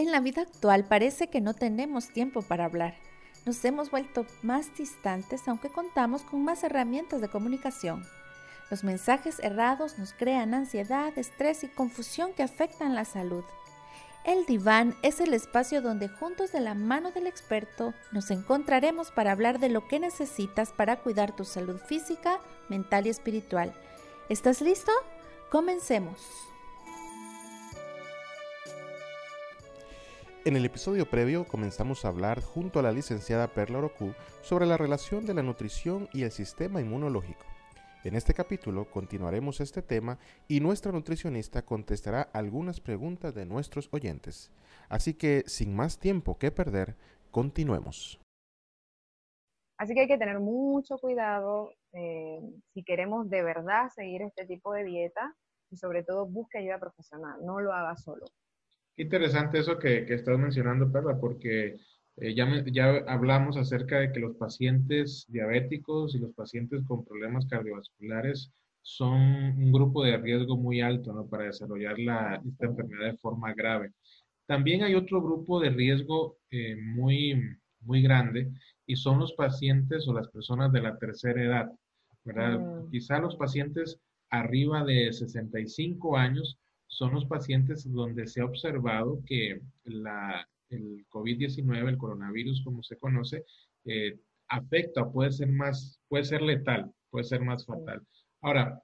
En la vida actual parece que no tenemos tiempo para hablar. Nos hemos vuelto más distantes aunque contamos con más herramientas de comunicación. Los mensajes errados nos crean ansiedad, estrés y confusión que afectan la salud. El diván es el espacio donde juntos de la mano del experto nos encontraremos para hablar de lo que necesitas para cuidar tu salud física, mental y espiritual. ¿Estás listo? Comencemos. En el episodio previo comenzamos a hablar junto a la licenciada Perla Orocu sobre la relación de la nutrición y el sistema inmunológico. En este capítulo continuaremos este tema y nuestra nutricionista contestará algunas preguntas de nuestros oyentes. Así que, sin más tiempo que perder, continuemos. Así que hay que tener mucho cuidado eh, si queremos de verdad seguir este tipo de dieta y sobre todo busque ayuda profesional, no lo haga solo. Qué interesante eso que, que estás mencionando, Perla, porque eh, ya, ya hablamos acerca de que los pacientes diabéticos y los pacientes con problemas cardiovasculares son un grupo de riesgo muy alto ¿no? para desarrollar la, esta enfermedad de forma grave. También hay otro grupo de riesgo eh, muy, muy grande y son los pacientes o las personas de la tercera edad, ¿verdad? Mm. Quizá los pacientes arriba de 65 años son los pacientes donde se ha observado que la, el COVID-19, el coronavirus como se conoce, eh, afecta, puede ser más, puede ser letal, puede ser más fatal. Ahora,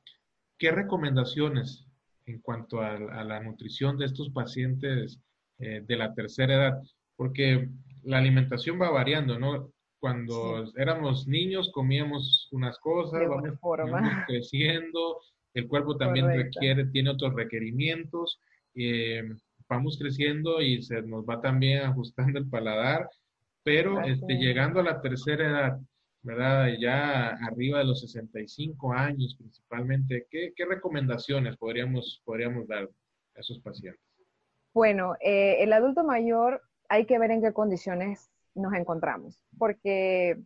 ¿qué recomendaciones en cuanto a, la nutrición de estos pacientes eh, de la tercera edad? Porque la alimentación va variando, ¿no? Cuando éramos niños comíamos unas cosas, vamos, creciendo, el cuerpo también requiere, tiene otros requerimientos. Eh, vamos creciendo y se nos va también ajustando el paladar, pero este, llegando a la tercera edad, ¿verdad? Ya arriba de los 65 años principalmente, ¿qué, recomendaciones podríamos, podríamos dar a esos pacientes? Bueno, eh, el adulto mayor hay que ver en qué condiciones nos encontramos, porque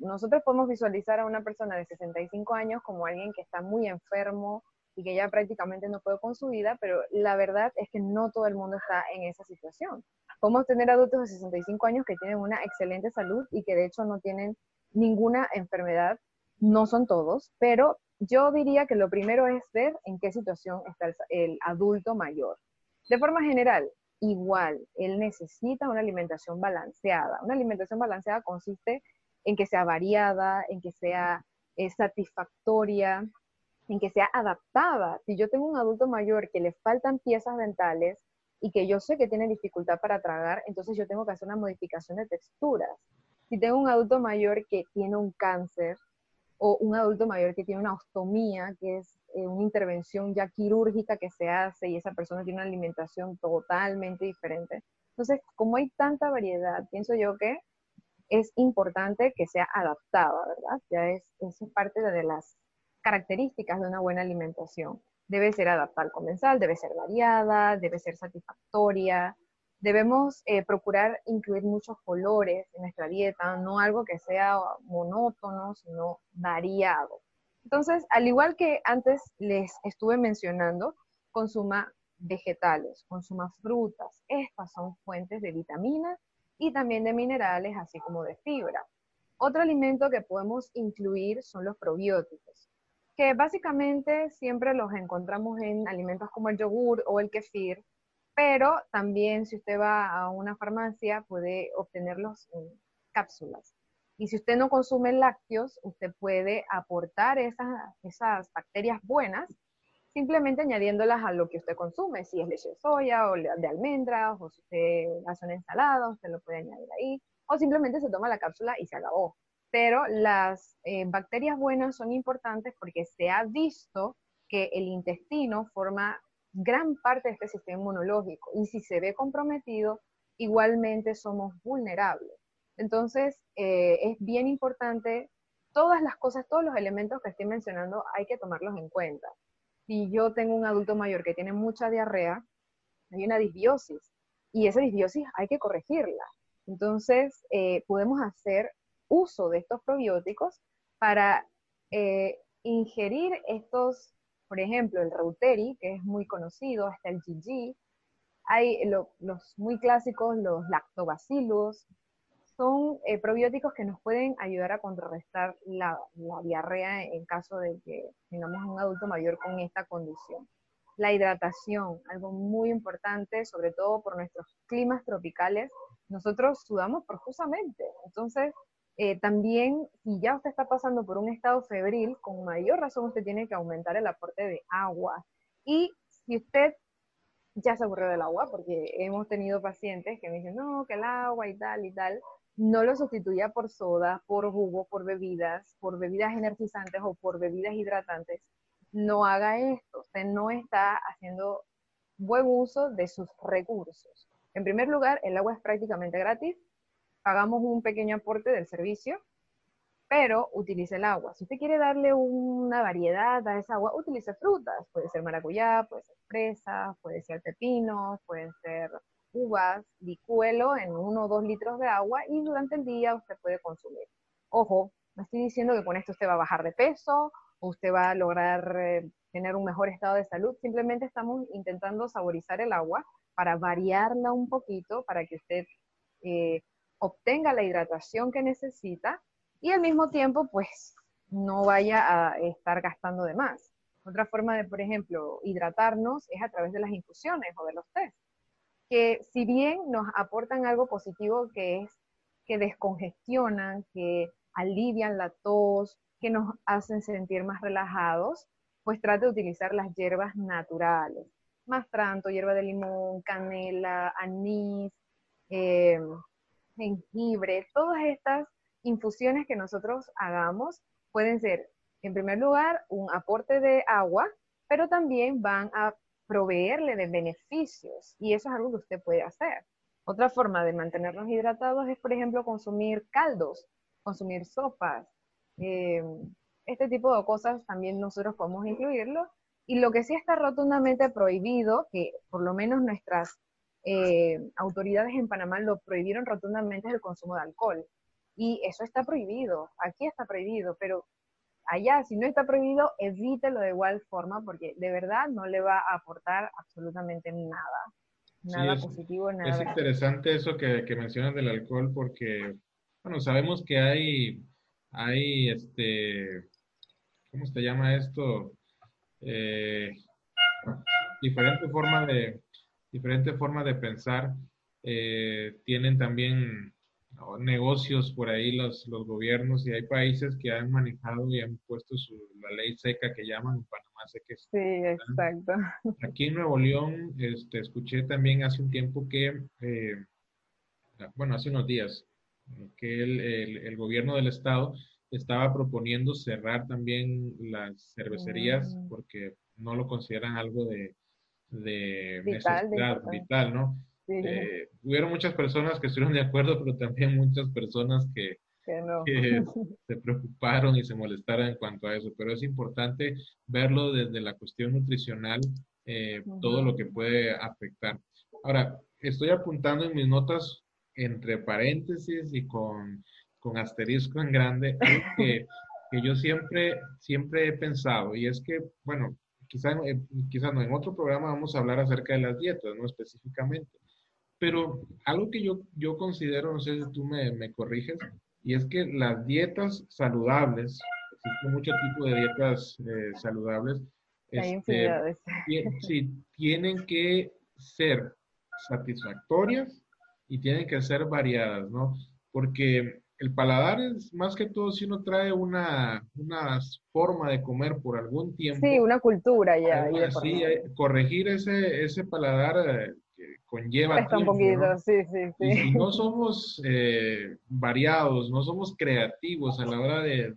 nosotros podemos visualizar a una persona de 65 años como alguien que está muy enfermo, y que ya prácticamente no puede con su vida, pero la verdad es que no todo el mundo está en esa situación. Podemos tener adultos de 65 años que tienen una excelente salud y que de hecho no tienen ninguna enfermedad, no son todos, pero yo diría que lo primero es ver en qué situación está el, el adulto mayor. De forma general, igual, él necesita una alimentación balanceada. Una alimentación balanceada consiste en que sea variada, en que sea eh, satisfactoria, en que sea adaptada. Si yo tengo un adulto mayor que le faltan piezas dentales y que yo sé que tiene dificultad para tragar, entonces yo tengo que hacer una modificación de texturas. Si tengo un adulto mayor que tiene un cáncer o un adulto mayor que tiene una ostomía, que es eh, una intervención ya quirúrgica que se hace y esa persona tiene una alimentación totalmente diferente. Entonces, como hay tanta variedad, pienso yo que es importante que sea adaptada, ¿verdad? Ya es, es parte de las características de una buena alimentación. Debe ser adaptada al comensal, debe ser variada, debe ser satisfactoria. Debemos eh, procurar incluir muchos colores en nuestra dieta, no algo que sea monótono, sino variado. Entonces, al igual que antes les estuve mencionando, consuma vegetales, consuma frutas. Estas son fuentes de vitaminas y también de minerales, así como de fibra. Otro alimento que podemos incluir son los probióticos que básicamente siempre los encontramos en alimentos como el yogur o el kefir, pero también si usted va a una farmacia puede obtenerlos en cápsulas. Y si usted no consume lácteos, usted puede aportar esas, esas bacterias buenas simplemente añadiéndolas a lo que usted consume, si es leche de soya o de almendras, o si usted hace una ensalada, usted lo puede añadir ahí, o simplemente se toma la cápsula y se acabó pero las eh, bacterias buenas son importantes porque se ha visto que el intestino forma gran parte de este sistema inmunológico y si se ve comprometido, igualmente somos vulnerables. Entonces, eh, es bien importante, todas las cosas, todos los elementos que estoy mencionando hay que tomarlos en cuenta. Si yo tengo un adulto mayor que tiene mucha diarrea, hay una disbiosis y esa disbiosis hay que corregirla. Entonces, eh, podemos hacer uso de estos probióticos para eh, ingerir estos, por ejemplo, el Reuteri, que es muy conocido, hasta el GG. Hay los muy clásicos, los lactobacillus, son eh, probióticos que nos pueden ayudar a contrarrestar la, diarrea en caso de que tengamos un adulto mayor con esta condición. La hidratación, algo muy importante, sobre todo por nuestros climas tropicales. Nosotros sudamos profusamente, entonces eh, también si ya usted está pasando por un estado febril, con mayor razón usted tiene que aumentar el aporte de agua. Y si usted ya se aburrió del agua, porque hemos tenido pacientes que me dicen, no, que el agua y tal y tal, no lo sustituya por soda, por jugo, por bebidas, por bebidas energizantes o por bebidas hidratantes. No haga esto. Usted no está haciendo buen uso de sus recursos. En primer lugar, el agua es prácticamente gratis. Pagamos un pequeño aporte del servicio, pero utilice el agua. Si usted quiere darle una variedad a esa agua, utilice frutas. Puede ser maracuyá, puede ser fresa, puede ser pepino, puede ser uvas, licúelo en uno o dos litros de agua y durante el día usted puede consumir. Ojo, no estoy diciendo que con esto usted va a bajar de peso usted va a lograr eh, tener un mejor estado de salud, simplemente estamos intentando saborizar el agua para variarla un poquito, para que usted eh, obtenga la hidratación que necesita y al mismo tiempo pues no vaya a estar gastando de más. Otra forma de, por ejemplo, hidratarnos es a través de las infusiones o de los test que si bien nos aportan algo positivo que es que descongestionan, que alivian la tos, que nos hacen sentir más relajados, pues trate de utilizar las hierbas naturales. Mastranto, hierba de limón, canela, anís, em, jengibre, todas estas infusiones que nosotros hagamos pueden ser, en primer lugar, un aporte de agua, pero también van a proveerle de beneficios y eso es algo que usted puede hacer. Otra forma de mantenernos hidratados es, por ejemplo, consumir caldos, consumir sopas. Eh, este tipo de cosas también nosotros podemos incluirlo. Y lo que sí está rotundamente prohibido, que por lo menos nuestras eh, autoridades en Panamá lo prohibieron rotundamente, es el consumo de alcohol. Y eso está prohibido, aquí está prohibido, pero allá, si no está prohibido, evítelo de igual forma porque de verdad no le va a aportar absolutamente nada. Nada positivo, nada. Es interesante eso que, que, mencionas del alcohol porque, bueno, sabemos que hay, hay, este, ¿cómo se llama esto? Eh, diferente forma de, diferente forma de pensar. Eh, tienen también negocios por ahí los, los gobiernos y hay países que han manejado y han puesto su, la ley seca que llaman en Panamá seca. Sí, exacto. Aquí en Nuevo León, este, escuché también hace un tiempo que, eh, bueno, hace unos días, que el, el, gobierno del estado estaba proponiendo cerrar también las cervecerías mm. porque no lo consideran algo de, de vital, vital, ¿no? Eh, hubieron muchas personas que estuvieron de acuerdo, pero también muchas personas que, se preocuparon y se molestaron en cuanto a eso. Pero es importante verlo desde la cuestión nutricional, eh, todo lo que puede afectar. Ahora, estoy apuntando en mis notas entre paréntesis y con, con asterisco en grande, que, que yo siempre, siempre he pensado, y es que, bueno, quizás quizá no, en otro programa vamos a hablar acerca de las dietas, no específicamente, pero algo que yo, yo considero, no sé si tú me, me corriges, y es que las dietas saludables, existen muchos tipos de dietas eh, saludables, este, sí, tienen que ser satisfactorias y tienen que ser variadas, ¿no? Porque el paladar es más que todo si uno trae una, una forma de comer por algún tiempo. Sí, una cultura ya. eh, corregir ese, ese paladar conlleva tiempo, ¿no? sí, sí, sí. Y si no somos eh, variados, no somos creativos a la hora de,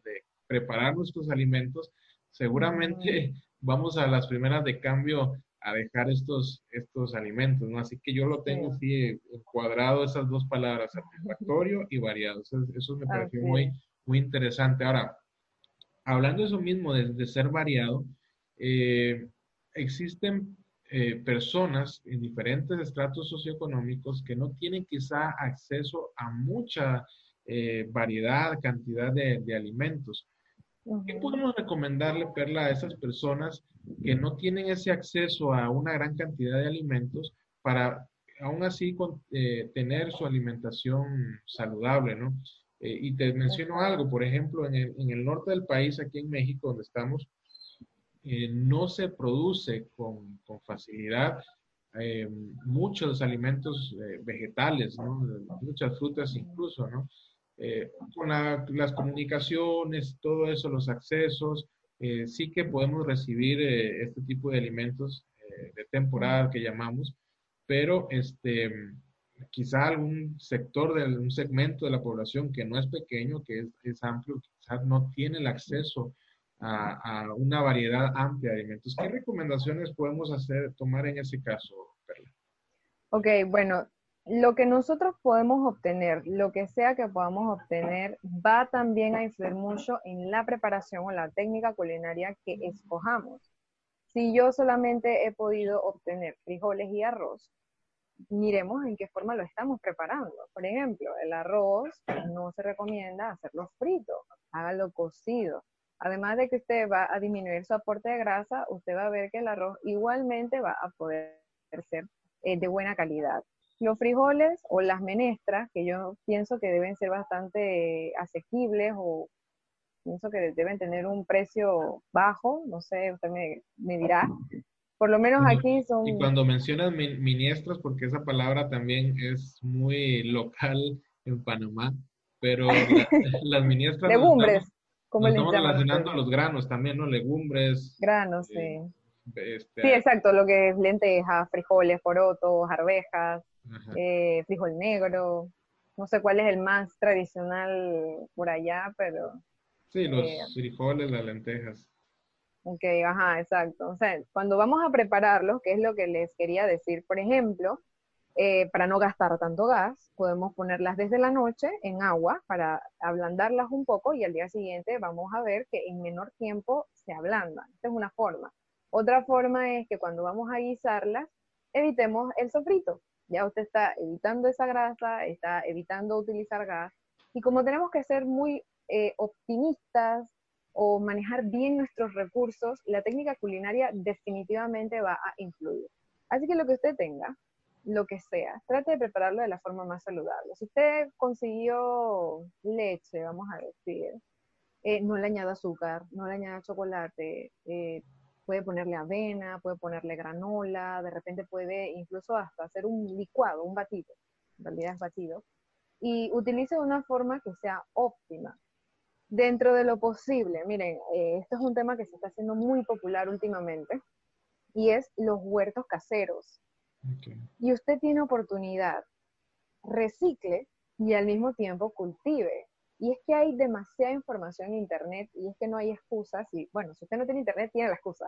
preparar nuestros alimentos, seguramente vamos a las primeras de cambio a dejar estos, estos alimentos, ¿no? Así que yo lo tengo así cuadrado esas dos palabras, satisfactorio y variado. Eso, me pareció muy, muy interesante. Ahora, hablando de eso mismo, de, ser variado, eh, existen eh, personas en diferentes estratos socioeconómicos que no tienen quizá acceso a mucha eh, variedad, cantidad de, alimentos. ¿Qué podemos recomendarle, Perla, a esas personas que no tienen ese acceso a una gran cantidad de alimentos, para aún así eh, tener su alimentación saludable, ¿no? Eh, y te menciono algo, por ejemplo, en el, en el, norte del país, aquí en México, donde estamos, eh, no se produce con, facilidad muchos alimentos vegetales, ¿no? Muchas frutas incluso, con las comunicaciones, todo eso, los accesos, sí que podemos recibir este tipo de alimentos de temporada que llamamos, pero este, quizá algún sector de un segmento de la población que no es pequeño, que es, amplio, quizás no tiene el acceso a, una variedad amplia de alimentos. ¿Qué recomendaciones podemos hacer, tomar en ese caso, Perla? Ok, bueno, lo que nosotros podemos obtener, lo que sea que podamos obtener, va también a influir mucho en la preparación o la técnica culinaria que escojamos. Si yo solamente he podido obtener frijoles y arroz, miremos en qué forma lo estamos preparando. Por ejemplo, el arroz no se recomienda hacerlo frito, hágalo cocido. Además de que usted va a disminuir su aporte de grasa, usted va a ver que el arroz igualmente va a poder ser eh, de buena calidad. Los frijoles o las menestras, que yo pienso que deben ser bastante asequibles o pienso que deben tener un precio bajo, no sé, usted me, dirá. Por lo menos aquí son... Y cuando mencionas miniestros, porque esa palabra también es muy local en Panamá, pero las miniestras... Legumbres, como estamos relacionando a los granos también, ¿no? Legumbres. Granos, sí. Este, sí, exacto, lo que es lentejas, frijoles, porotos, arvejas, eh, frijol negro. No sé cuál es el más tradicional por allá, pero Sí, los eh, frijoles, las lentejas. Ok, ajá, exacto. O sea, cuando vamos a prepararlos, que es lo que les quería decir, por ejemplo, eh, para no gastar tanto gas, podemos ponerlas desde la noche en agua para ablandarlas un poco y al día siguiente vamos a ver que en menor tiempo se ablandan. Esta es una forma. Otra forma es que cuando vamos a guisarlas, evitemos el sofrito. Ya usted está evitando esa grasa, está evitando utilizar gas. Y como tenemos que ser muy eh, optimistas o manejar bien nuestros recursos, la técnica culinaria definitivamente va a influir. Así que lo que usted tenga, lo que sea, trate de prepararlo de la forma más saludable. Si usted consiguió leche, vamos a decir, eh, no le añada azúcar, no le añada chocolate, eh, puede ponerle avena, puede ponerle granola, de repente puede incluso hasta hacer un licuado, un batido, en realidad es batido, y utilice de una forma que sea óptima. Dentro de lo posible, miren, eh, esto es un tema que se está haciendo muy popular últimamente y es los huertos caseros. Y usted tiene oportunidad, recicle y al mismo tiempo cultive. Y es que hay demasiada información en Internet y es que no hay excusas. Y bueno, si usted no tiene Internet, tiene la excusa.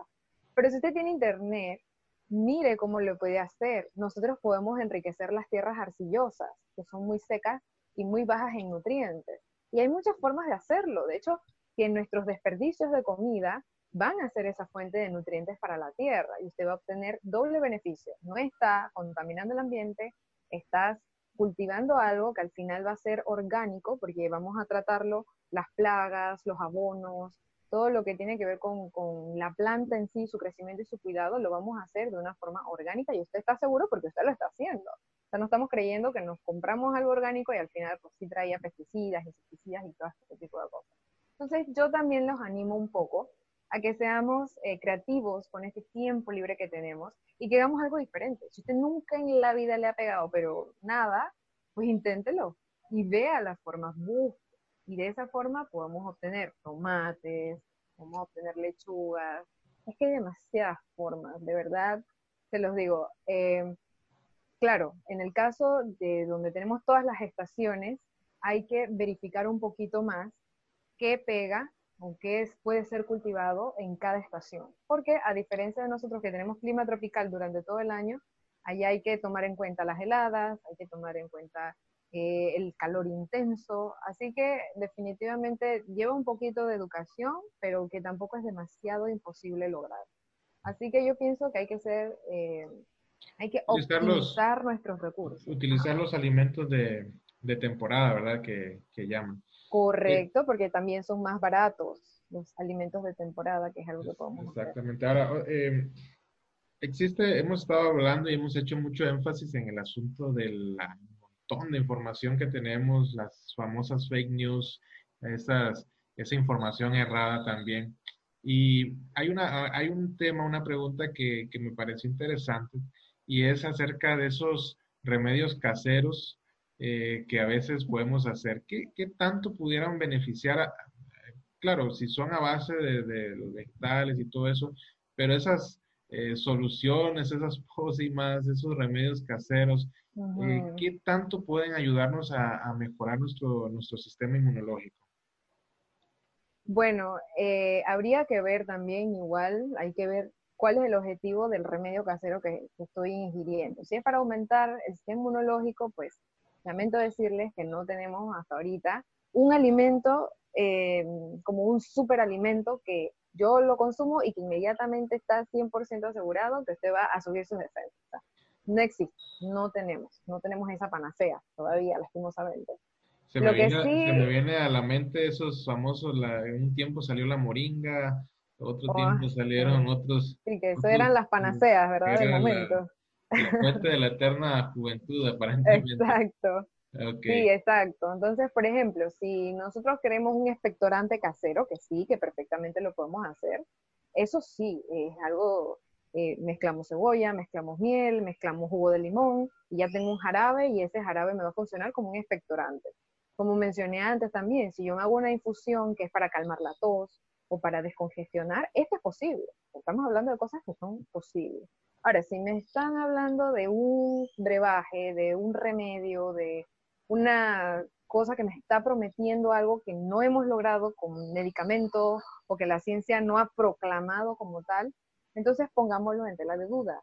Pero si usted tiene Internet, mire cómo lo puede hacer. Nosotros podemos enriquecer las tierras arcillosas, que son muy secas y muy bajas en nutrientes. Y hay muchas formas de hacerlo. De hecho, que nuestros desperdicios de comida van a ser esa fuente de nutrientes para la tierra y usted va a obtener doble beneficio. No está contaminando el ambiente, estás cultivando algo que al final va a ser orgánico porque vamos a tratarlo, las plagas, los abonos, todo lo que tiene que ver con, con, la planta en sí, su crecimiento y su cuidado, lo vamos a hacer de una forma orgánica y usted está seguro porque usted lo está haciendo. O sea, no estamos creyendo que nos compramos algo orgánico y al final pues sí traía pesticidas, insecticidas y todo este tipo de cosas. Entonces yo también los animo un poco a que seamos eh, creativos con este tiempo libre que tenemos y que hagamos algo diferente. Si usted nunca en la vida le ha pegado, pero nada, pues inténtelo y vea las formas, busque. Y de esa forma podemos obtener tomates, podemos obtener lechugas. Es que hay demasiadas formas, de verdad, se los digo. Eh, Claro, en el caso de donde tenemos todas las estaciones, hay que verificar un poquito más qué pega o qué puede ser cultivado en cada estación. Porque a diferencia de nosotros que tenemos clima tropical durante todo el año, allá hay que tomar en cuenta las heladas, hay que tomar en cuenta eh, el calor intenso, así que definitivamente lleva un poquito de educación, pero que tampoco es demasiado imposible lograr. Así que yo pienso que hay que ser eh, hay que utilizar nuestros recursos. Utilizar los alimentos de, de temporada, ¿verdad? Que, que llaman. Correcto, porque también son más baratos los alimentos de temporada, que es algo que podemos Exactamente. Ahora, eh, existe, hemos estado hablando y hemos hecho mucho énfasis en el asunto del montón de información que tenemos, las famosas fake news, esas, esa información errada también. Y hay, una, hay un tema, una pregunta que, que me parece interesante y es acerca de esos remedios caseros eh, que a veces podemos hacer. ¿Qué, ¿Qué, tanto pudieran beneficiar? A, claro, si son a base de, de, los vegetales y todo eso, pero esas eh, soluciones, esas pócimas, esos remedios caseros, eh, ¿qué tanto pueden ayudarnos a, a, mejorar nuestro, nuestro sistema inmunológico? Bueno, eh, habría que ver también igual, hay que ver cuál es el objetivo del remedio casero que, que, estoy ingiriendo. Si es para aumentar el sistema inmunológico, pues lamento decirles que no tenemos hasta ahorita un alimento eh, como un superalimento que yo lo consumo y que inmediatamente está 100% asegurado que usted va a subir sus defensas. No existe, no tenemos, no tenemos esa panacea todavía, lastimosamente. Se, me, viene, sí, se me viene a la mente esos famosos, la, en un tiempo salió la moringa, otro oh, tiempo salieron otros. Sí, que eso eran las panaceas, ¿verdad? De momento. La, la fuente de la eterna juventud, aparentemente. Exacto. Okay. Sí, exacto. Entonces, por ejemplo, si nosotros queremos un expectorante casero, que sí, que perfectamente lo podemos hacer, eso sí, es algo, eh, mezclamos cebolla, mezclamos miel, mezclamos jugo de limón, y ya tengo un jarabe y ese jarabe me va a funcionar como un expectorante. Como mencioné antes también, si yo me hago una infusión que es para calmar la tos o para descongestionar, esto es posible. Estamos hablando de cosas que son posibles. Ahora, si me están hablando de un brebaje, de un remedio, de una cosa que me está prometiendo algo que no hemos logrado con medicamentos o que la ciencia no ha proclamado como tal, entonces pongámoslo en tela de duda.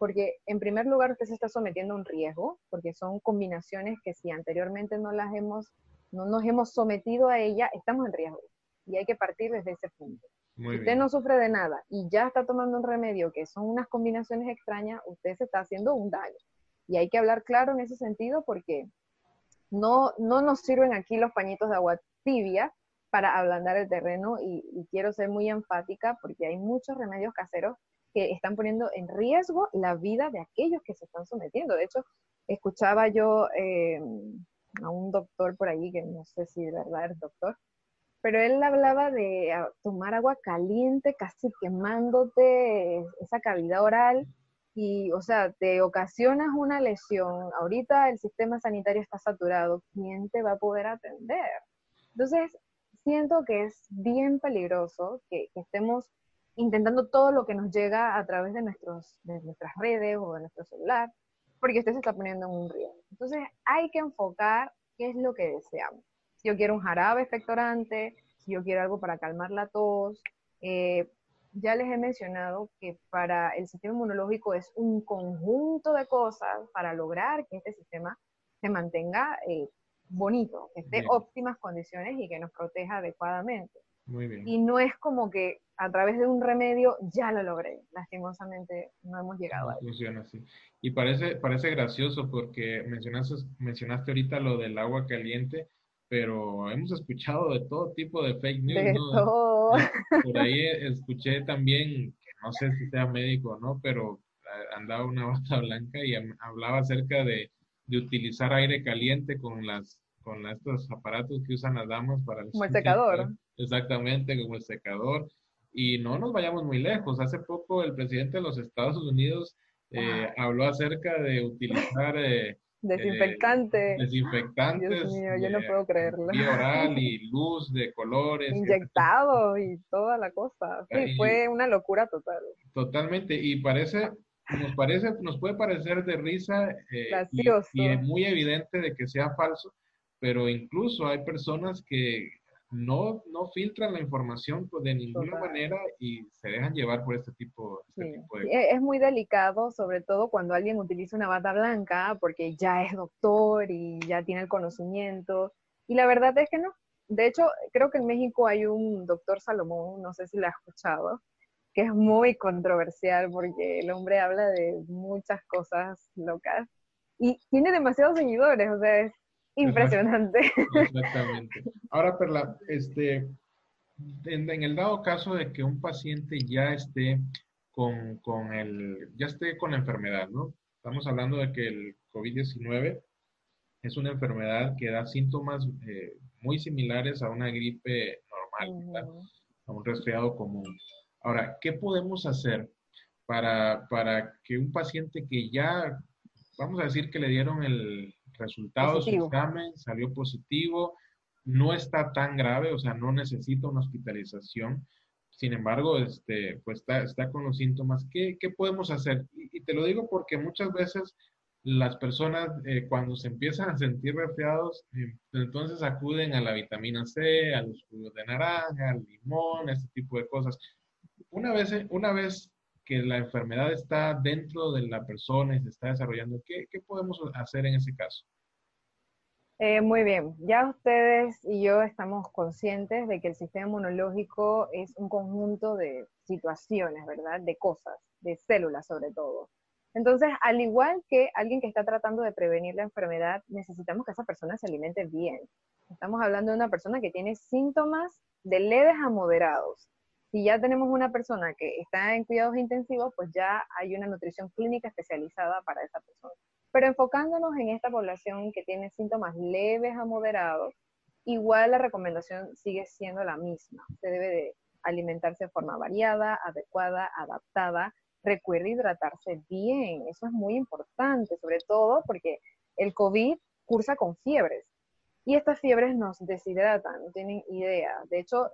Porque en primer lugar usted se está sometiendo a un riesgo, porque son combinaciones que si anteriormente no las hemos, no nos hemos sometido a ella, estamos en riesgo. Y hay que partir desde ese punto. Muy si usted bien. no sufre de nada y ya está tomando un remedio que son unas combinaciones extrañas, usted se está haciendo un daño. Y hay que hablar claro en ese sentido porque no, no nos sirven aquí los pañitos de agua tibia para ablandar el terreno y, y, quiero ser muy enfática porque hay muchos remedios caseros que están poniendo en riesgo la vida de aquellos que se están sometiendo. De hecho, escuchaba yo eh, a un doctor por ahí, que no sé si de verdad es doctor, pero él hablaba de tomar agua caliente, casi quemándote esa cavidad oral y, o sea, te ocasionas una lesión, ahorita el sistema sanitario está saturado, ¿quién te va a poder atender? Entonces, siento que es bien peligroso que, que estemos intentando todo lo que nos llega a través de, nuestros, de nuestras redes o de nuestro celular, porque usted se está poniendo en un riesgo. Entonces, hay que enfocar qué es lo que deseamos. Si yo quiero un jarabe expectorante, si yo quiero algo para calmar la tos, eh, ya les he mencionado que para el sistema inmunológico es un conjunto de cosas para lograr que este sistema se mantenga eh, bonito, que esté en óptimas condiciones y que nos proteja adecuadamente. Muy bien. Y no es como que a través de un remedio ya lo logré. Lastimosamente no hemos llegado no a eso. Funciona así. Y parece, parece gracioso porque mencionaste, mencionaste ahorita lo del agua caliente pero hemos escuchado de todo tipo de fake news. De ¿no? todo. Por ahí escuché también, que no sé si sea médico o no, pero andaba una bata blanca y hablaba acerca de, de utilizar aire caliente con las con estos aparatos que usan las damas para... Como el secador. Exactamente, como el secador. Y no nos vayamos muy lejos. Hace poco el presidente de los Estados Unidos eh, habló acerca de utilizar eh, Desinfectante. Eh, desinfectantes. Dios mío, yo no puedo creerlo. Vía oral y luz de colores. Inyectado y toda la cosa. Sí, y, fue una locura total. Totalmente. Y parece, nos parece, nos puede parecer de risa eh, y, y es muy evidente de que sea falso, pero incluso hay personas que no, no filtran la información pues, de ninguna Total. manera y se dejan llevar por este tipo, este sí. tipo de sí, Es muy delicado, sobre todo cuando alguien utiliza una bata blanca, porque ya es doctor y ya tiene el conocimiento. Y la verdad es que no. De hecho, creo que en México hay un doctor Salomón, no sé si lo has escuchado, que es muy controversial porque el hombre habla de muchas cosas locas y tiene demasiados seguidores, o sea, es Impresionante. Exactamente. Ahora, Perla, este, en, en, el dado caso de que un paciente ya esté con, con el, ya esté con la enfermedad, ¿no? Estamos hablando de que el COVID-19 es una enfermedad que da síntomas eh, muy similares a una gripe normal, a un resfriado común. Ahora, ¿qué podemos hacer para, para que un paciente que ya, vamos a decir que le dieron el resultado de su examen, salió positivo, no está tan grave, o sea, no necesita una hospitalización, sin embargo, este, pues está, está con los síntomas. ¿Qué, qué podemos hacer? Y, te lo digo porque muchas veces las personas eh, cuando se empiezan a sentir resfriados, eh, entonces acuden a la vitamina C, a los jugos de naranja, al limón, este tipo de cosas. Una vez, una vez que la enfermedad está dentro de la persona y se está desarrollando, ¿qué, podemos hacer en ese caso? Eh, muy bien, ya ustedes y yo estamos conscientes de que el sistema inmunológico es un conjunto de situaciones, ¿verdad? De cosas, de células sobre todo. Entonces, al igual que alguien que está tratando de prevenir la enfermedad, necesitamos que esa persona se alimente bien. Estamos hablando de una persona que tiene síntomas de leves a moderados. Si ya tenemos una persona que está en cuidados intensivos, pues ya hay una nutrición clínica especializada para esa persona. Pero enfocándonos en esta población que tiene síntomas leves a moderados, igual la recomendación sigue siendo la misma. Se debe de alimentarse de forma variada, adecuada, adaptada. Recuerde hidratarse bien, eso es muy importante, sobre todo porque el COVID cursa con fiebres. Y estas fiebres nos deshidratan, no tienen idea. De hecho,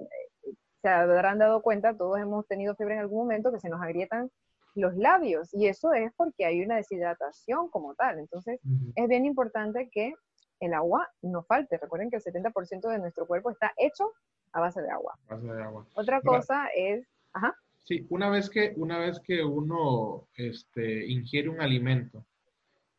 se habrán dado cuenta, todos hemos tenido fiebre en algún momento, que se nos agrietan los labios y eso es porque hay una deshidratación como tal. Entonces, es bien importante que el agua no falte. Recuerden que el 70% de nuestro cuerpo está hecho a base de agua. Otra cosa es, ajá. Sí, una vez que, una vez que uno este, ingiere un alimento,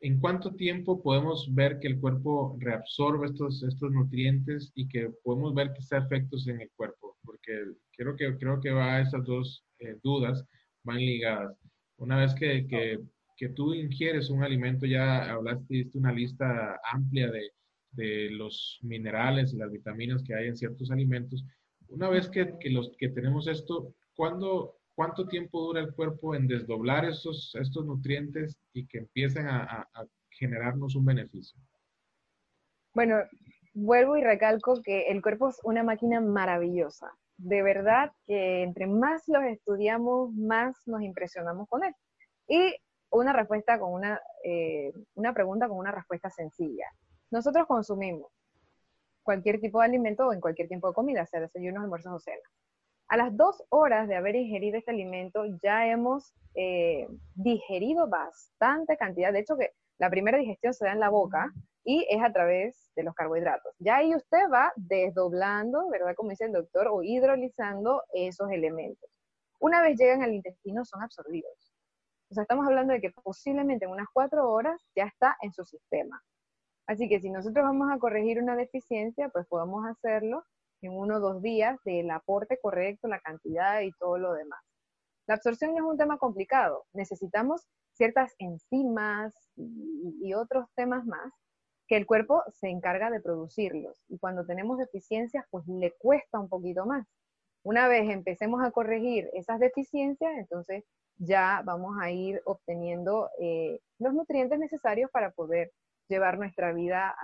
¿en cuánto tiempo podemos ver que el cuerpo reabsorbe estos, estos nutrientes y que podemos ver que está efectos en el cuerpo? Porque creo que, creo que va a esas dos eh, dudas van ligadas. Una vez que, que, que, tú ingieres un alimento, ya hablaste, diste una lista amplia de, de, los minerales y las vitaminas que hay en ciertos alimentos. Una vez que, que los, que tenemos esto, ¿cuándo, ¿cuánto tiempo dura el cuerpo en desdoblar estos, nutrientes y que empiecen a, generarnos un beneficio? Bueno, vuelvo y recalco que el cuerpo es una máquina maravillosa de verdad que entre más los estudiamos, más nos impresionamos con él. Y una respuesta con una, eh, pregunta con una respuesta sencilla. Nosotros consumimos cualquier tipo de alimento o en cualquier tipo de comida, sea desayunos, almuerzos o cenas. A las dos horas de haber ingerido este alimento ya hemos eh, digerido bastante cantidad. De hecho, que la primera digestión se da en la boca y es a través de los carbohidratos. Ya ahí usted va desdoblando, ¿verdad? Como dice el doctor, o hidrolizando esos elementos. Una vez llegan al intestino son absorbidos. O sea, estamos hablando de que posiblemente en unas cuatro horas ya está en su sistema. Así que si nosotros vamos a corregir una deficiencia, pues podemos hacerlo en uno o dos días del aporte correcto, la cantidad y todo lo demás. La absorción es un tema complicado. Necesitamos ciertas enzimas y, otros temas más que el cuerpo se encarga de producirlos. Y cuando tenemos deficiencias, pues le cuesta un poquito más. Una vez empecemos a corregir esas deficiencias, entonces ya vamos a ir obteniendo eh, los nutrientes necesarios para poder llevar nuestra vida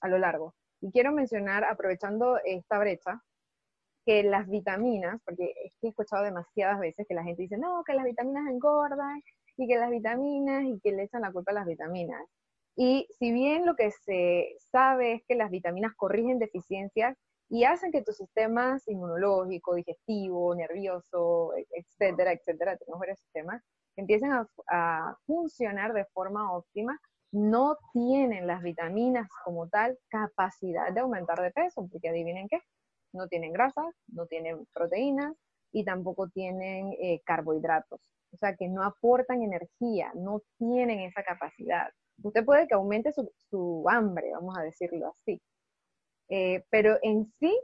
a lo largo. Y quiero mencionar, aprovechando esta brecha, que las vitaminas, porque he escuchado demasiadas veces que la gente dice, no, que las vitaminas engordan, y que las vitaminas y que le echan la culpa a las vitaminas. Y si bien lo que se sabe es que las vitaminas corrigen deficiencias y hacen que tu sistema inmunológico, digestivo, nervioso, etcétera, etcétera, tenemos varios sistemas, empiecen a, a funcionar de forma óptima, no tienen las vitaminas como tal capacidad de aumentar de peso, porque adivinen qué, no tienen grasas, no tienen proteínas y tampoco tienen eh, carbohidratos o sea, que no aportan energía, no tienen esa capacidad. Usted puede que aumente su, hambre, vamos a decirlo así, eh, pero en sí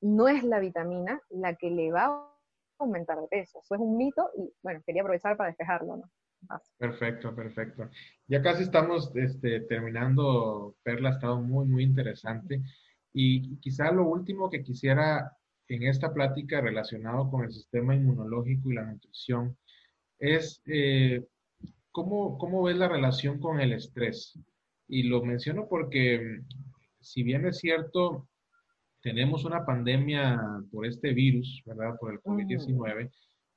no es la vitamina la que le va a aumentar de peso. Eso es un mito y, bueno, quería aprovechar para despejarlo, ¿no? Perfecto, perfecto. Ya casi estamos este, terminando, Perla, ha estado muy, muy interesante. Y quizá lo último que quisiera en esta plática relacionado con el sistema inmunológico y la nutrición es eh, ¿cómo, ¿cómo ves la relación con el estrés? Y lo menciono porque si bien es cierto, tenemos una pandemia por este virus, ¿verdad? Por el COVID-19,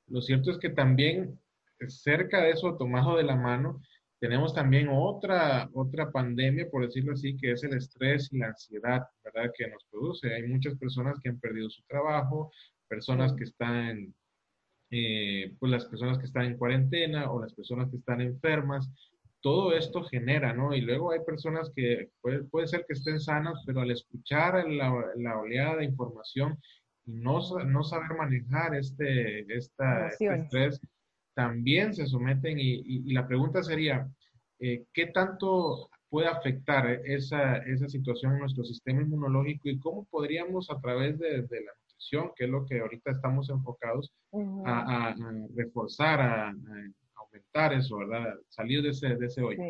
lo cierto es que también cerca de eso, tomado de la mano, tenemos también otra, otra pandemia, por decirlo así, que es el estrés y la ansiedad, ¿verdad? Que nos produce. Hay muchas personas que han perdido su trabajo, personas que están, eh, pues las personas que están en cuarentena o las personas que están enfermas. Todo esto genera, ¿no? Y luego hay personas que puede, puede ser que estén sanas, pero al escuchar la, la oleada de información y no, no saber manejar este, esta, este estrés, también se someten y, la pregunta sería, eh, ¿qué tanto puede afectar esa, esa, situación en nuestro sistema inmunológico y cómo podríamos a través de, la nutrición, que es lo que ahorita estamos enfocados, a, reforzar, a, aumentar eso, ¿verdad? Salir de ese, de ese hoyo.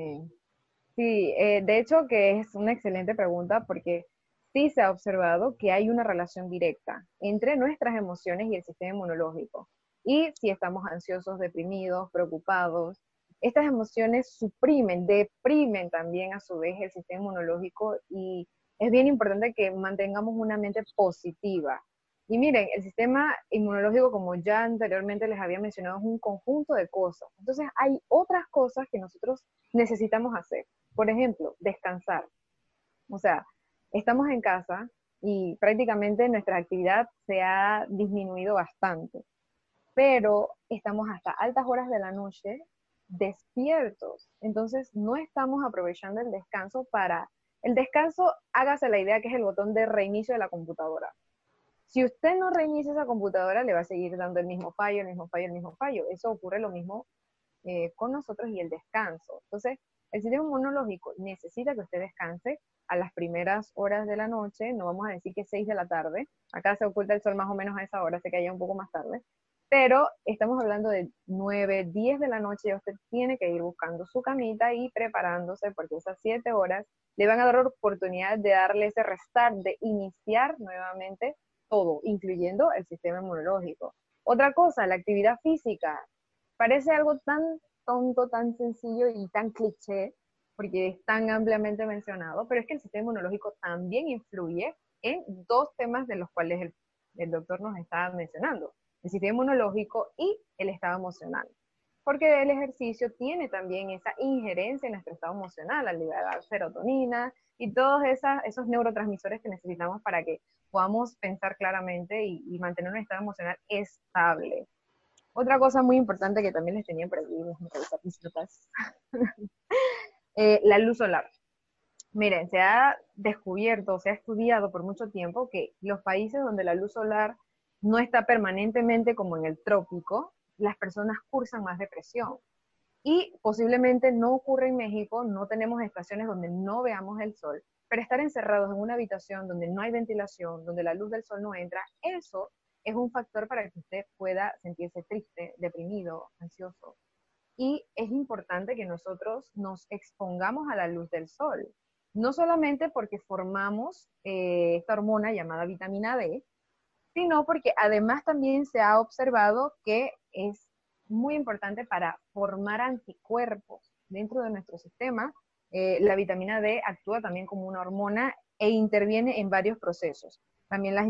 Sí, eh, de hecho que es una excelente pregunta porque sí se ha observado que hay una relación directa entre nuestras emociones y el sistema inmunológico. Y si estamos ansiosos, deprimidos, preocupados, estas emociones suprimen, deprimen también a su vez el sistema inmunológico y es bien importante que mantengamos una mente positiva. Y miren, el sistema inmunológico, como ya anteriormente les había mencionado, es un conjunto de cosas. Entonces hay otras cosas que nosotros necesitamos hacer. Por ejemplo, descansar. O sea, estamos en casa y prácticamente nuestra actividad se ha disminuido bastante pero estamos hasta altas horas de la noche despiertos. Entonces, no estamos aprovechando el descanso para... El descanso, hágase la idea que es el botón de reinicio de la computadora. Si usted no reinicia esa computadora, le va a seguir dando el mismo fallo, el mismo fallo, el mismo fallo. Eso ocurre lo mismo eh, con nosotros y el descanso. Entonces, el sistema inmunológico necesita que usted descanse a las primeras horas de la noche, no vamos a decir que 6 de la tarde, acá se oculta el sol más o menos a esa hora, sé que un poco más tarde, pero estamos hablando de 9, 10 de la noche, y usted tiene que ir buscando su camita y preparándose porque esas 7 horas le van a dar oportunidad de darle ese restart, de iniciar nuevamente todo, incluyendo el sistema inmunológico. Otra cosa, la actividad física. Parece algo tan tonto, tan sencillo y tan cliché, porque es tan ampliamente mencionado, pero es que el sistema inmunológico también influye en dos temas de los cuales el, el doctor nos estaba mencionando el sistema inmunológico y el estado emocional. Porque el ejercicio tiene también esa injerencia en nuestro estado emocional, al liberar serotonina y todos esos neurotransmisores que necesitamos para que podamos pensar claramente y, mantener un estado emocional estable. Otra cosa muy importante que también les tenía por aquí, mis notas, eh, la luz solar. Miren, se ha descubierto, se ha estudiado por mucho tiempo que los países donde la luz solar no está permanentemente como en el trópico, las personas cursan más depresión. Y posiblemente no ocurre en México, no tenemos estaciones donde no veamos el sol, pero estar encerrados en una habitación donde no hay ventilación, donde la luz del sol no entra, eso es un factor para que usted pueda sentirse triste, deprimido, ansioso. Y es importante que nosotros nos expongamos a la luz del sol, no solamente porque formamos eh, esta hormona llamada vitamina D, sino porque además también se ha observado que es muy importante para formar anticuerpos dentro de nuestro sistema. Eh, la vitamina D actúa también como una hormona e interviene en varios procesos. También las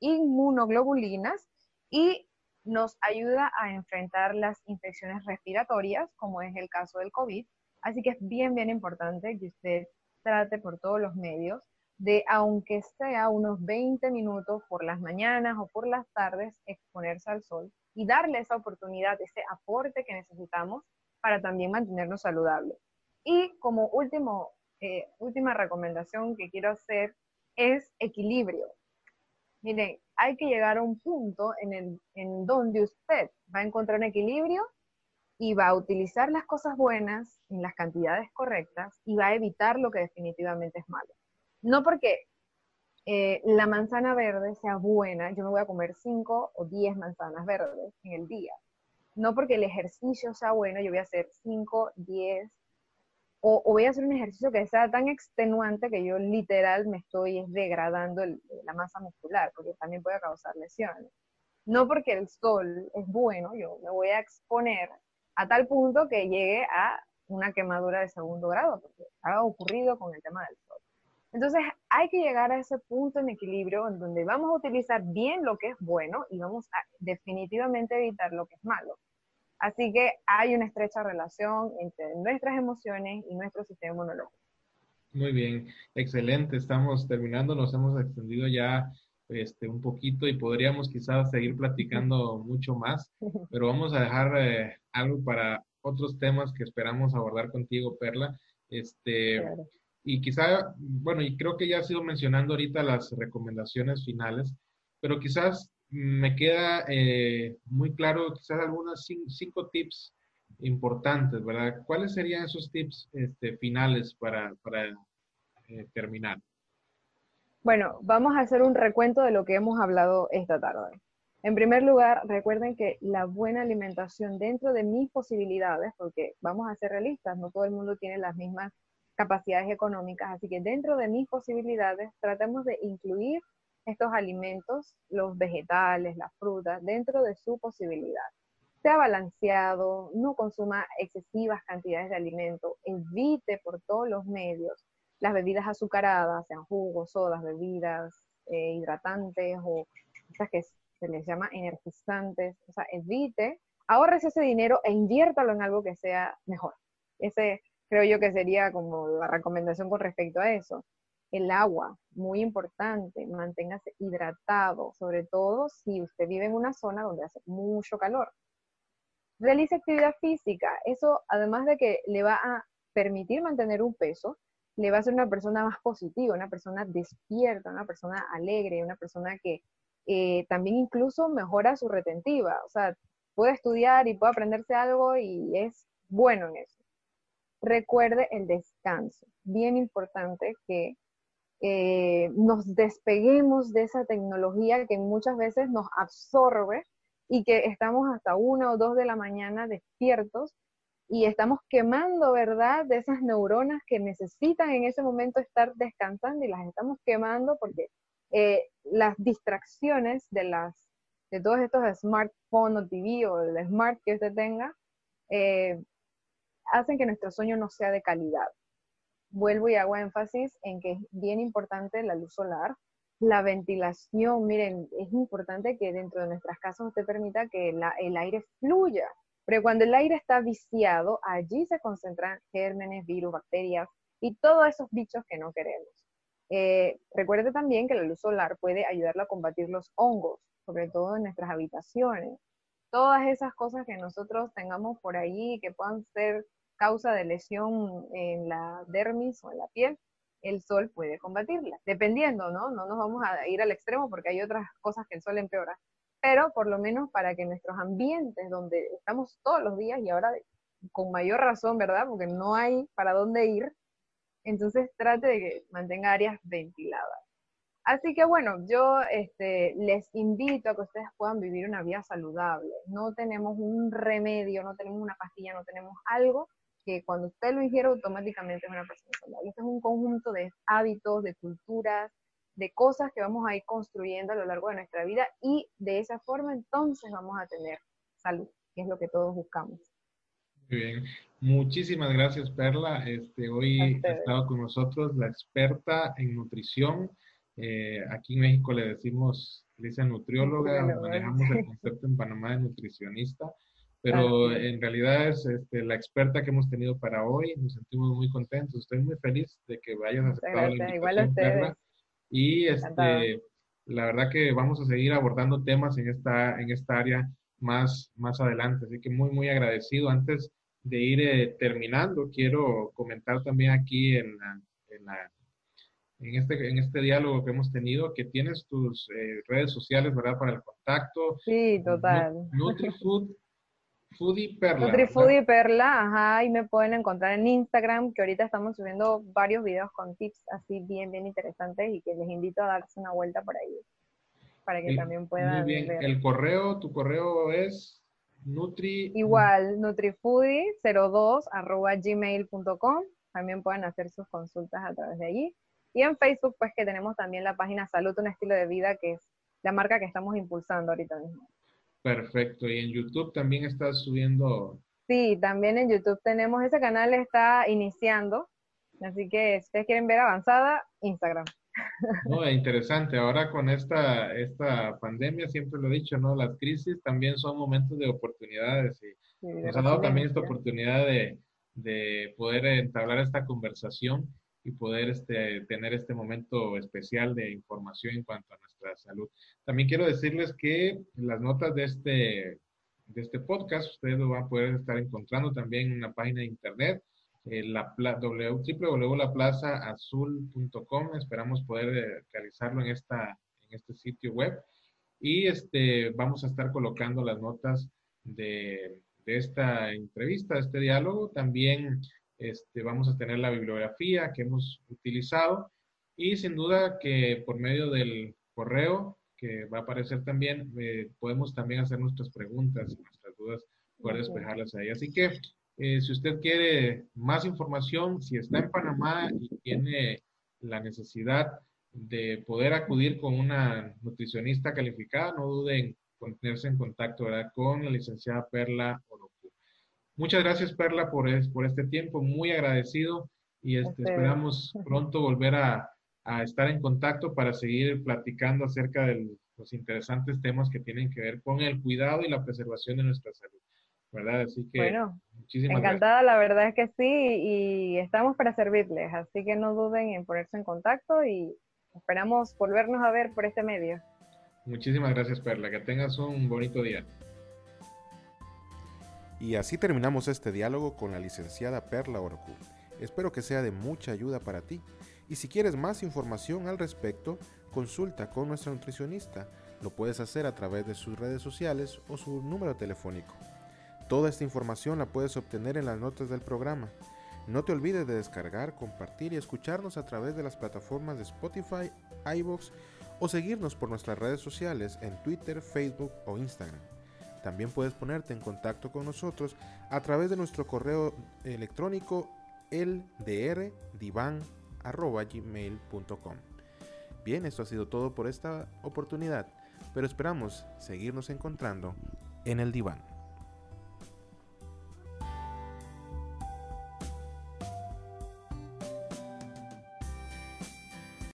inmunoglobulinas y nos ayuda a enfrentar las infecciones respiratorias, como es el caso del COVID. Así que es bien, bien importante que usted trate por todos los medios de, aunque sea unos 20 minutos por las mañanas o por las tardes, exponerse al sol y darle esa oportunidad, ese aporte que necesitamos para también mantenernos saludables. Y como último, eh, última recomendación que quiero hacer es equilibrio. Miren, hay que llegar a un punto en, el, en donde usted va a encontrar un equilibrio y va a utilizar las cosas buenas en las cantidades correctas y va a evitar lo que definitivamente es malo. No porque eh, la manzana verde sea buena, yo me voy a comer 5 o 10 manzanas verdes en el día. No porque el ejercicio sea bueno, yo voy a hacer 5, 10, o, voy a hacer un ejercicio que sea tan extenuante que yo literal me estoy degradando la masa muscular, porque también puede causar lesiones. No porque el sol es bueno, yo me voy a exponer a tal punto que llegue a una quemadura de segundo grado, porque ha ocurrido con el tema del sol. Entonces hay que llegar a ese punto en equilibrio en donde vamos a utilizar bien lo que es bueno y vamos a definitivamente evitar lo que es malo. Así que hay una estrecha relación entre nuestras emociones y nuestro sistema inmunológico. Muy bien, excelente. Estamos terminando, nos hemos extendido ya este, un poquito y podríamos quizás seguir platicando mucho más, pero vamos a dejar eh, algo para otros temas que esperamos abordar contigo, Perla. Este, Y quizá, bueno, y creo que ya has ido mencionando ahorita las recomendaciones finales, pero quizás me queda eh, muy claro, quizás algunos cinco, tips importantes, ¿verdad? ¿Cuáles serían esos tips este, finales para, para eh, terminar? Bueno, vamos a hacer un recuento de lo que hemos hablado esta tarde. En primer lugar, recuerden que la buena alimentación dentro de mis posibilidades, porque vamos a ser realistas, no todo el mundo tiene las mismas capacidades económicas, así que dentro de mis posibilidades tratemos de incluir estos alimentos, los vegetales, las frutas, dentro de su posibilidad. Sea balanceado, no consuma excesivas cantidades de alimento, evite por todos los medios las bebidas azucaradas, sean jugos, sodas, bebidas eh, hidratantes o estas que se les llama energizantes. O sea, evite, ahorres ese dinero e inviértalo en algo que sea mejor. Ese creo yo que sería como la recomendación con respecto a eso. El agua, muy importante, manténgase hidratado, sobre todo si usted vive en una zona donde hace mucho calor. Realice actividad física, eso además de que le va a permitir mantener un peso, le va a hacer una persona más positiva, una persona despierta, una persona alegre, una persona que eh, también incluso mejora su retentiva, o sea, puede estudiar y puede aprenderse algo y es bueno en eso. Recuerde el descanso, bien importante que eh, nos despeguemos de esa tecnología que muchas veces nos absorbe y que estamos hasta una o dos de la mañana despiertos y estamos quemando, ¿verdad?, de esas neuronas que necesitan en ese momento estar descansando y las estamos quemando porque eh, las distracciones de, las, de todos estos smartphones o TV o el smart que usted tenga eh, hacen que nuestro sueño no sea de calidad vuelvo y hago énfasis en que es bien importante la luz solar, la ventilación, miren, es importante que dentro de nuestras casas usted permita que el aire fluya, pero cuando el aire está viciado, allí se concentran gérmenes, virus, bacterias y todos esos bichos que no queremos. Eh, recuerde también que la luz solar puede ayudarlo a combatir los hongos, sobre todo en nuestras habitaciones. Todas esas cosas que nosotros tengamos por ahí que puedan ser causa de lesión en la dermis o en la piel, el sol puede combatirla, dependiendo, ¿no? No nos vamos a ir al extremo porque hay otras cosas que el sol empeora, pero por lo menos para que nuestros ambientes donde estamos todos los días y ahora con mayor razón, ¿verdad? Porque no hay para dónde ir, entonces trate de que mantenga áreas ventiladas. Así que bueno, yo este, les invito a que ustedes puedan vivir una vida saludable. No tenemos un remedio, no tenemos una pastilla, no tenemos algo que cuando usted lo ingiere automáticamente es una persona saludable. Este es un conjunto de hábitos, de culturas, de cosas que vamos a ir construyendo a lo largo de nuestra vida y de esa forma entonces vamos a tener salud, que es lo que todos buscamos. Muy bien. Muchísimas gracias, Perla. Este, hoy ha estado con nosotros la experta en nutrición. Eh, aquí en México le decimos, le dicen nutrióloga, manejamos el concepto en Panamá de nutricionista pero en realidad es este, la experta que hemos tenido para hoy. Nos sentimos muy contentos. Estoy muy feliz de que vayas a aceptado la invitación, Igual a ustedes. Y este, la verdad que vamos a seguir abordando temas en esta, en esta área más, más adelante. Así que muy, muy agradecido. Antes de ir eh, terminando, quiero comentar también aquí en, en, en, este, en este diálogo que hemos tenido que tienes tus eh, redes sociales, ¿verdad? Para el contacto. Sí, total. NutriFood Foodie Perla. NutriFoodie Perla, ajá, y me pueden encontrar en Instagram, que ahorita estamos subiendo varios videos con tips así bien, bien interesantes y que les invito a darse una vuelta por ahí, para que también puedan Muy bien, el correo, tu correo es Nutri... Igual, nutrifoodie02 arroba gmail.com, también pueden hacer sus consultas a través de allí. Y en Facebook, pues que tenemos también la página Salud, un estilo de vida, que es la marca que estamos impulsando ahorita mismo. Perfecto. ¿Y en YouTube también estás subiendo? Sí, también en YouTube tenemos, ese canal está iniciando, así que si ustedes quieren ver avanzada, Instagram. No, interesante. Ahora con esta, esta pandemia, siempre lo he dicho, ¿no? Las crisis también son momentos de oportunidades y nos ha dado también esta oportunidad de, de poder entablar esta conversación y poder este, tener este momento especial de información en cuanto a nuestra salud. También quiero decirles que las notas de este, de este podcast ustedes lo van a poder estar encontrando también en una página de internet, eh, la, www.laplazaazul.com. Esperamos poder eh, realizarlo en, esta, en este sitio web. Y este, vamos a estar colocando las notas de, de esta entrevista, de este diálogo. También este, vamos a tener la bibliografía que hemos utilizado y sin duda que por medio del correo que va a aparecer también, eh, podemos también hacer nuestras preguntas, nuestras dudas, poder despejarlas ahí. Así que eh, si usted quiere más información, si está en Panamá y tiene la necesidad de poder acudir con una nutricionista calificada, no duden en ponerse en contacto con la licenciada Perla Muchas gracias, Perla, por, por este tiempo, muy agradecido y este, esperamos pronto volver a, estar en contacto para seguir platicando acerca de los interesantes temas que tienen que ver con el cuidado y la preservación de nuestra salud. ¿Verdad? Así que bueno, encantada, la verdad es que sí, y estamos para servirles, así que no duden en ponerse en contacto y esperamos volvernos a ver por este medio. Muchísimas gracias, Perla, que tengas un bonito día. Y así terminamos este diálogo con la licenciada Perla Orocu. Espero que sea de mucha ayuda para ti. Y si quieres más información al respecto, consulta con nuestra nutricionista. Lo puedes hacer a través de sus redes sociales o su número telefónico. Toda esta información la puedes obtener en las notas del programa. No te olvides de descargar, compartir y escucharnos a través de las plataformas de Spotify, iVoox o seguirnos por nuestras redes sociales en Twitter, Facebook o Instagram. También puedes ponerte en contacto con nosotros a través de nuestro correo electrónico eldrdivan.gmail.com Bien, esto ha sido todo por esta oportunidad, pero esperamos seguirnos encontrando en el diván.